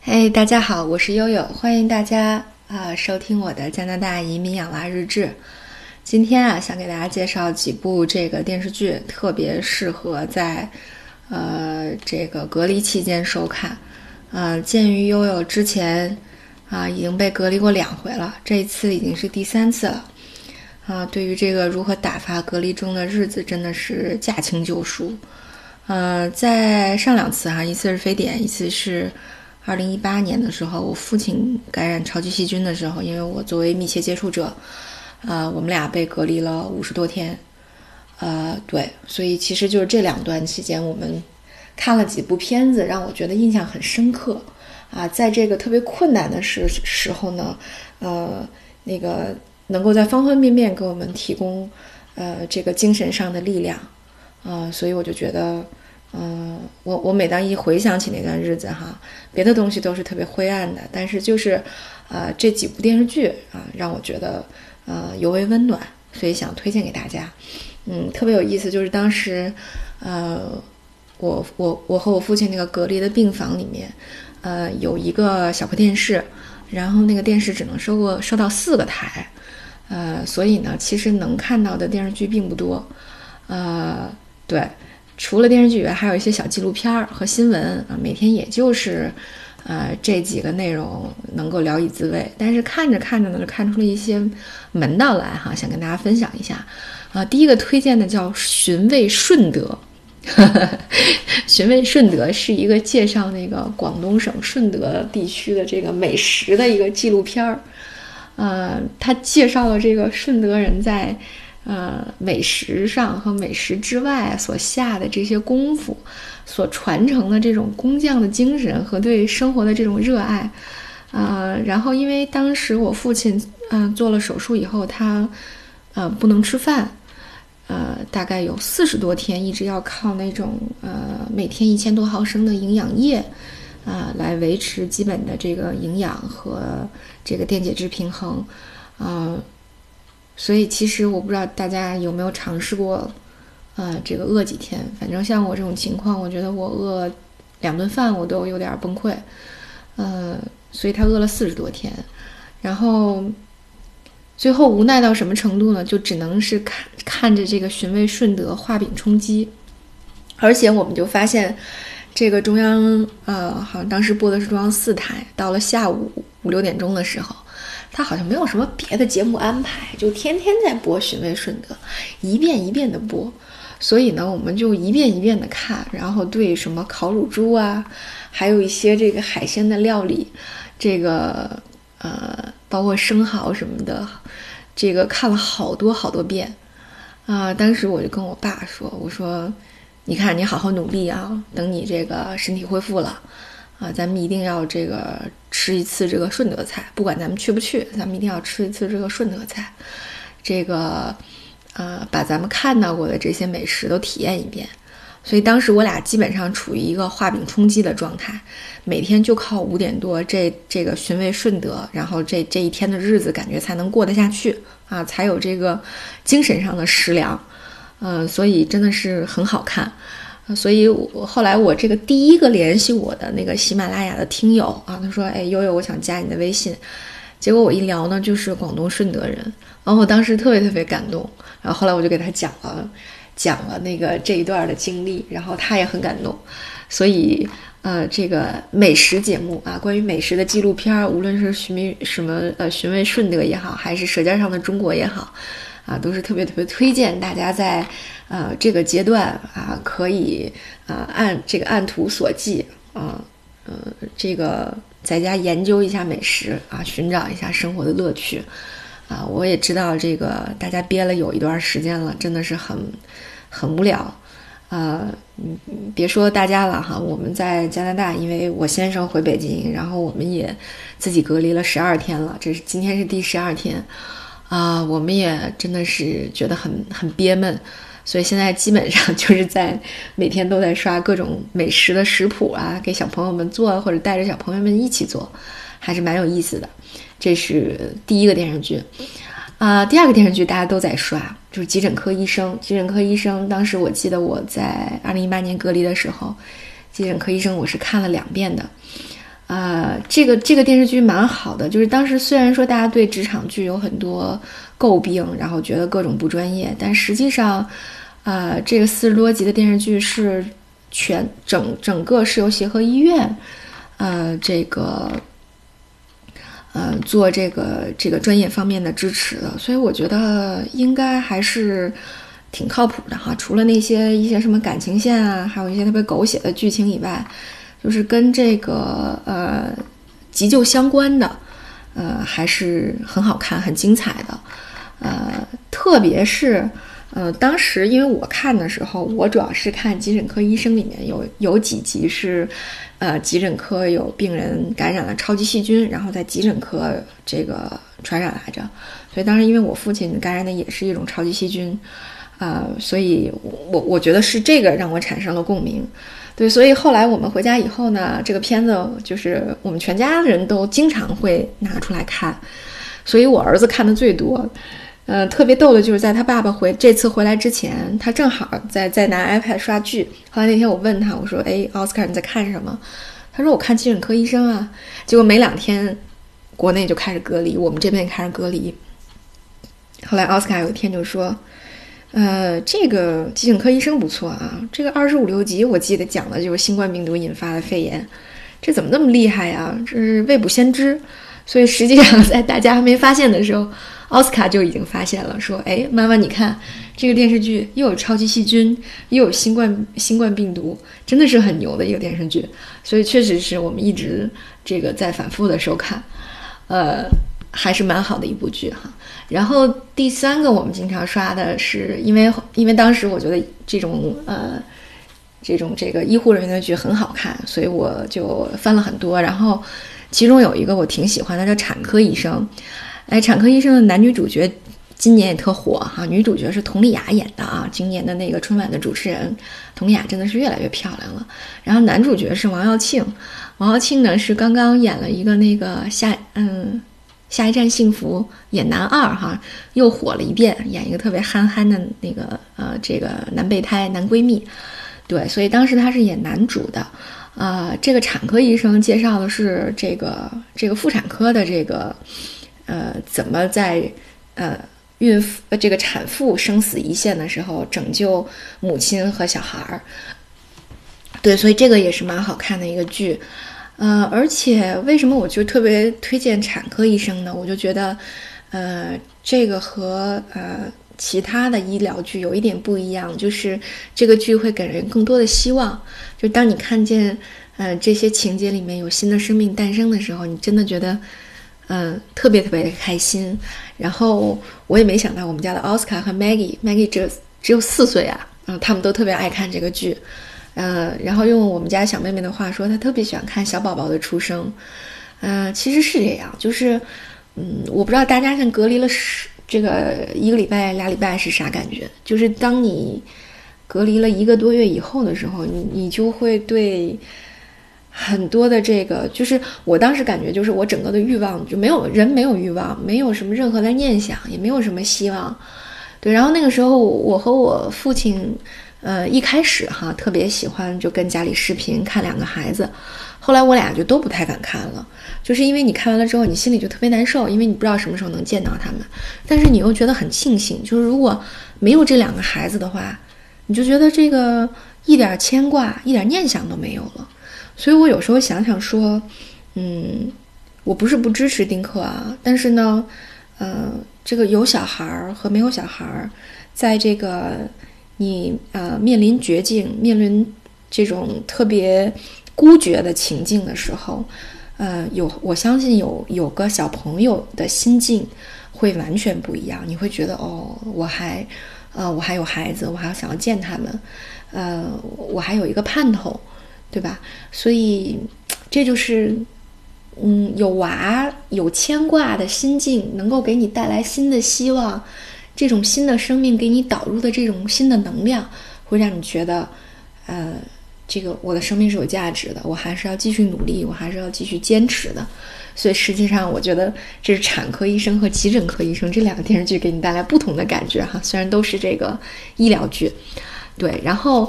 嘿，大家好，我是悠悠，欢迎大家啊收听我的加拿大移民养娃日志。今天啊，想给大家介绍几部这个电视剧，特别适合在呃这个隔离期间收看。呃，鉴于悠悠之前啊已经被隔离过两回了，这一次已经是第三次了。啊，对于这个如何打发隔离中的日子，真的是驾轻就熟。呃，在上两次哈，一次是非典，一次是。二零一八年的时候，我父亲感染超级细菌的时候，因为我作为密切接触者，呃，我们俩被隔离了五十多天，呃，对，所以其实就是这两段期间，我们看了几部片子，让我觉得印象很深刻。啊，在这个特别困难的时时候呢，呃，那个能够在方方面面给我们提供，呃，这个精神上的力量，啊，所以我就觉得。嗯，我我每当一回想起那段日子哈，别的东西都是特别灰暗的，但是就是，呃，这几部电视剧啊，让我觉得呃尤为温暖，所以想推荐给大家。嗯，特别有意思，就是当时，呃，我我我和我父亲那个隔离的病房里面，呃，有一个小破电视，然后那个电视只能收过收到四个台，呃，所以呢，其实能看到的电视剧并不多，呃，对。除了电视剧以外，还有一些小纪录片儿和新闻啊，每天也就是，呃，这几个内容能够聊以自慰。但是看着看着呢，就看出了一些门道来哈，想跟大家分享一下。啊，第一个推荐的叫《寻味顺德》，《寻味顺德》是一个介绍那个广东省顺德地区的这个美食的一个纪录片儿。呃，他介绍了这个顺德人在。呃，美食上和美食之外所下的这些功夫，所传承的这种工匠的精神和对生活的这种热爱，呃，然后因为当时我父亲嗯做了手术以后，他呃不能吃饭，呃，大概有四十多天一直要靠那种呃每天一千多毫升的营养液啊来维持基本的这个营养和这个电解质平衡，啊。所以其实我不知道大家有没有尝试过，呃，这个饿几天。反正像我这种情况，我觉得我饿两顿饭我都有点崩溃，呃，所以他饿了四十多天，然后最后无奈到什么程度呢？就只能是看看着这个寻味顺德画饼充饥，而且我们就发现，这个中央呃，好像当时播的是中央四台，到了下午五六点钟的时候。他好像没有什么别的节目安排，就天天在播《寻味顺德》，一遍一遍的播，所以呢，我们就一遍一遍的看，然后对什么烤乳猪啊，还有一些这个海鲜的料理，这个呃，包括生蚝什么的，这个看了好多好多遍啊。当时我就跟我爸说：“我说，你看你好好努力啊，等你这个身体恢复了。”啊，咱们一定要这个吃一次这个顺德菜，不管咱们去不去，咱们一定要吃一次这个顺德菜，这个，呃，把咱们看到过的这些美食都体验一遍。所以当时我俩基本上处于一个画饼充饥的状态，每天就靠五点多这这个寻味顺德，然后这这一天的日子感觉才能过得下去啊，才有这个精神上的食粮，呃，所以真的是很好看。所以，我后来我这个第一个联系我的那个喜马拉雅的听友啊，他说：“哎，悠悠，我想加你的微信。”结果我一聊呢，就是广东顺德人，然后我当时特别特别感动。然后后来我就给他讲了讲了那个这一段的经历，然后他也很感动。所以，呃，这个美食节目啊，关于美食的纪录片，无论是寻觅什么呃寻味顺德也好，还是舌尖上的中国也好。啊，都是特别特别推荐大家在，呃，这个阶段啊，可以啊按这个按图索骥啊，呃，这个在家研究一下美食啊，寻找一下生活的乐趣啊。我也知道这个大家憋了有一段时间了，真的是很很无聊啊。嗯，别说大家了哈，我们在加拿大，因为我先生回北京，然后我们也自己隔离了十二天了，这是今天是第十二天。啊，我们也真的是觉得很很憋闷，所以现在基本上 就是在每天都在刷各种美食的食谱啊，给小朋友们做，或者带着小朋友们一起做，还是蛮有意思的。这是第一个电视剧，啊，第二个电视剧大家都在刷，就是《急诊科医生》。《急诊科医生》当时我记得我在二零一八年隔离的时候，《急诊科医生》我是看了两遍的。呃，这个这个电视剧蛮好的，就是当时虽然说大家对职场剧有很多诟病，然后觉得各种不专业，但实际上，呃，这个四十多集的电视剧是全整整个是由协和医院，呃，这个，呃，做这个这个专业方面的支持的，所以我觉得应该还是挺靠谱的哈。除了那些一些什么感情线啊，还有一些特别狗血的剧情以外。就是跟这个呃急救相关的，呃还是很好看、很精彩的，呃，特别是呃当时因为我看的时候，我主要是看急诊科医生里面有有几集是，呃急诊科有病人感染了超级细菌，然后在急诊科这个传染来着，所以当时因为我父亲感染的也是一种超级细菌，啊，所以我我觉得是这个让我产生了共鸣。对，所以后来我们回家以后呢，这个片子就是我们全家人都经常会拿出来看，所以我儿子看的最多。呃，特别逗的就是在他爸爸回这次回来之前，他正好在在拿 iPad 刷剧。后来那天我问他，我说：“哎，奥斯卡你在看什么？”他说：“我看急诊科医生啊。”结果没两天，国内就开始隔离，我们这边也开始隔离。后来奥斯卡有一天就说。呃，这个急诊科医生不错啊。这个二十五六集我记得讲的就是新冠病毒引发的肺炎，这怎么那么厉害呀？这是未卜先知。所以实际上在大家还没发现的时候，奥斯卡就已经发现了，说：“哎，妈妈，你看这个电视剧又有超级细菌，又有新冠新冠病毒，真的是很牛的一个电视剧。”所以确实是我们一直这个在反复的收看，呃。还是蛮好的一部剧哈，然后第三个我们经常刷的是，因为因为当时我觉得这种呃这种这个医护人员的剧很好看，所以我就翻了很多。然后其中有一个我挺喜欢的叫《产科医生》，哎，《产科医生》的男女主角今年也特火哈，女主角是佟丽娅演的啊，今年的那个春晚的主持人，佟丽娅真的是越来越漂亮了。然后男主角是王耀庆，王耀庆呢是刚刚演了一个那个下嗯。下一站幸福演男二哈，又火了一遍，演一个特别憨憨的那个呃，这个男备胎、男闺蜜，对，所以当时他是演男主的，呃，这个产科医生介绍的是这个这个妇产科的这个呃，怎么在呃孕妇这个产妇生死一线的时候拯救母亲和小孩儿，对，所以这个也是蛮好看的一个剧。呃，而且为什么我就特别推荐产科医生呢？我就觉得，呃，这个和呃其他的医疗剧有一点不一样，就是这个剧会给人更多的希望。就当你看见，呃，这些情节里面有新的生命诞生的时候，你真的觉得，嗯，特别特别的开心。然后我也没想到，我们家的奥斯卡和 Maggie，Maggie 只有只有四岁啊，嗯，他们都特别爱看这个剧。呃，然后用我们家小妹妹的话说，她特别喜欢看小宝宝的出生。呃，其实是这样，就是，嗯，我不知道大家像隔离了十这个一个礼拜、俩礼拜是啥感觉？就是当你隔离了一个多月以后的时候，你你就会对很多的这个，就是我当时感觉，就是我整个的欲望就没有人没有欲望，没有什么任何的念想，也没有什么希望。对，然后那个时候我和我父亲。呃，一开始哈特别喜欢就跟家里视频看两个孩子，后来我俩就都不太敢看了，就是因为你看完了之后，你心里就特别难受，因为你不知道什么时候能见到他们，但是你又觉得很庆幸，就是如果没有这两个孩子的话，你就觉得这个一点牵挂、一点念想都没有了。所以我有时候想想说，嗯，我不是不支持丁克啊，但是呢，呃，这个有小孩儿和没有小孩儿，在这个。你呃面临绝境，面临这种特别孤绝的情境的时候，呃，有我相信有有个小朋友的心境会完全不一样。你会觉得哦，我还呃我还有孩子，我还要想要见他们，呃，我还有一个盼头，对吧？所以这就是嗯有娃有牵挂的心境，能够给你带来新的希望。这种新的生命给你导入的这种新的能量，会让你觉得，呃，这个我的生命是有价值的，我还是要继续努力，我还是要继续坚持的。所以实际上，我觉得这是产科医生和急诊科医生这两个电视剧给你带来不同的感觉哈。虽然都是这个医疗剧，对。然后，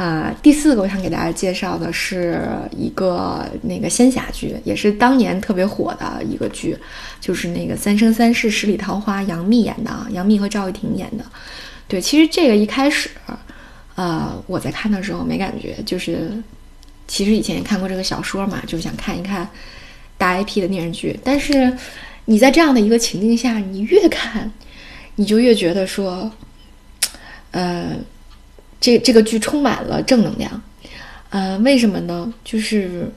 啊，第四个我想给大家介绍的是一个那个仙侠剧，也是当年特别火的一个剧，就是那个《三生三世十里桃花》，杨幂演的啊，杨幂和赵又廷演的。对，其实这个一开始，呃，我在看的时候没感觉，就是其实以前也看过这个小说嘛，就是想看一看大 IP 的电视剧。但是你在这样的一个情境下，你越看，你就越觉得说，呃。这这个剧充满了正能量，呃，为什么呢？就是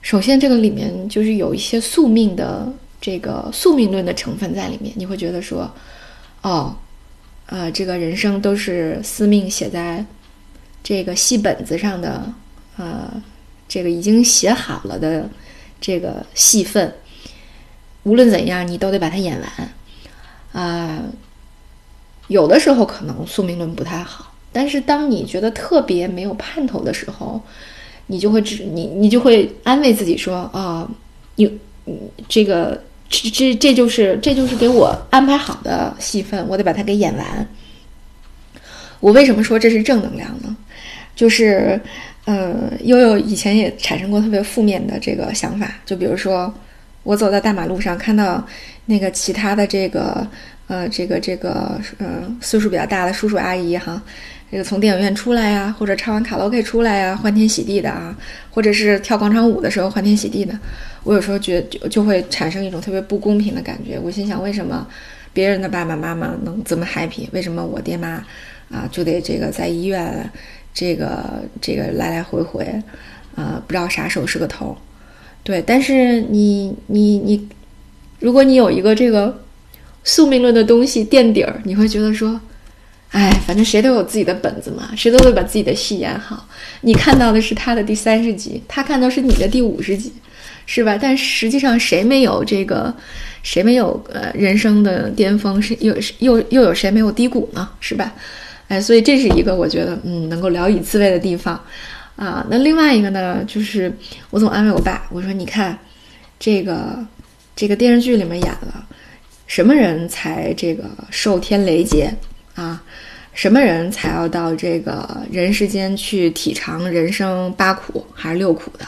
首先这个里面就是有一些宿命的这个宿命论的成分在里面，你会觉得说，哦，呃，这个人生都是司命写在这个戏本子上的，呃，这个已经写好了的这个戏份，无论怎样你都得把它演完，啊，有的时候可能宿命论不太好。但是当你觉得特别没有盼头的时候，你就会只你你就会安慰自己说啊，你这个这这这就是这就是给我安排好的戏份，我得把它给演完。我为什么说这是正能量呢？就是呃，悠悠以前也产生过特别负面的这个想法，就比如说我走在大马路上看到那个其他的这个呃这个这个呃岁数比较大的叔叔阿姨哈。这个从电影院出来呀，或者唱完卡拉 OK 出来呀，欢天喜地的啊，或者是跳广场舞的时候欢天喜地的，我有时候觉就就会产生一种特别不公平的感觉。我心想，为什么别人的爸爸妈妈能这么 happy？为什么我爹妈啊就得这个在医院这个这个来来回回啊，不知道啥时候是个头？对，但是你你你，如果你有一个这个宿命论的东西垫底儿，你会觉得说。哎，反正谁都有自己的本子嘛，谁都会把自己的戏演好。你看到的是他的第三十集，他看到是你的第五十集，是吧？但实际上谁没有这个，谁没有呃人生的巅峰？是又又又有谁没有低谷呢？是吧？哎，所以这是一个我觉得嗯能够聊以自慰的地方啊。那另外一个呢，就是我总安慰我爸，我说你看这个这个电视剧里面演了什么人才这个受天雷劫。啊，什么人才要到这个人世间去体尝人生八苦还是六苦的，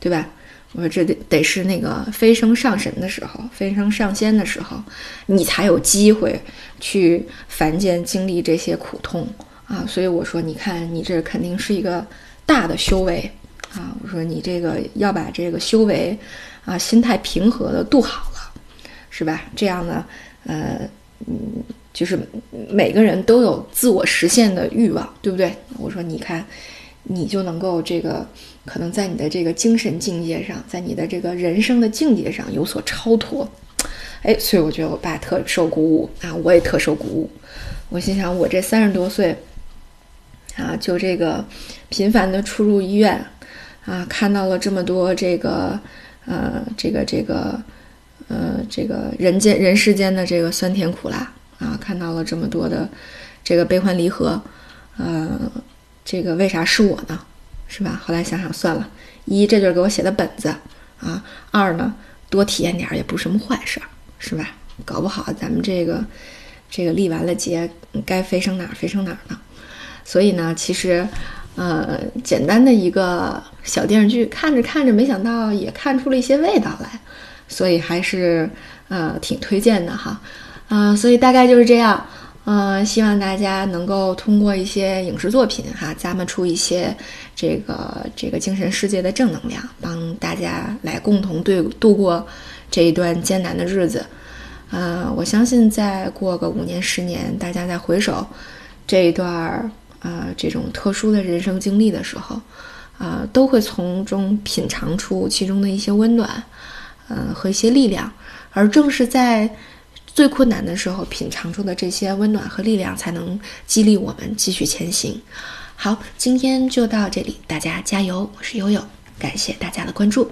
对吧？我说这得得是那个飞升上神的时候，飞升上仙的时候，你才有机会去凡间经历这些苦痛啊。所以我说，你看你这肯定是一个大的修为啊。我说你这个要把这个修为啊，心态平和的度好了，是吧？这样呢，呃，嗯。就是每个人都有自我实现的欲望，对不对？我说，你看，你就能够这个可能在你的这个精神境界上，在你的这个人生的境界上有所超脱，哎，所以我觉得我爸特受鼓舞啊，我也特受鼓舞。我心想，我这三十多岁啊，就这个频繁的出入医院啊，看到了这么多这个呃，这个这个呃，这个人间人世间的这个酸甜苦辣。啊，看到了这么多的这个悲欢离合，呃，这个为啥是我呢？是吧？后来想想算了，一这就是给我写的本子啊，二呢多体验点儿也不是什么坏事儿，是吧？搞不好咱们这个这个立完了节，该飞升哪儿飞升哪儿呢？所以呢，其实呃，简单的一个小电视剧，看着看着，没想到也看出了一些味道来，所以还是呃挺推荐的哈。啊，所以大概就是这样，嗯，希望大家能够通过一些影视作品哈，咂摸出一些这个这个精神世界的正能量，帮大家来共同对度过这一段艰难的日子。嗯，我相信再过个五年十年，大家再回首这一段儿呃这种特殊的人生经历的时候，啊，都会从中品尝出其中的一些温暖，嗯，和一些力量。而正是在最困难的时候，品尝出的这些温暖和力量，才能激励我们继续前行。好，今天就到这里，大家加油！我是悠悠，感谢大家的关注。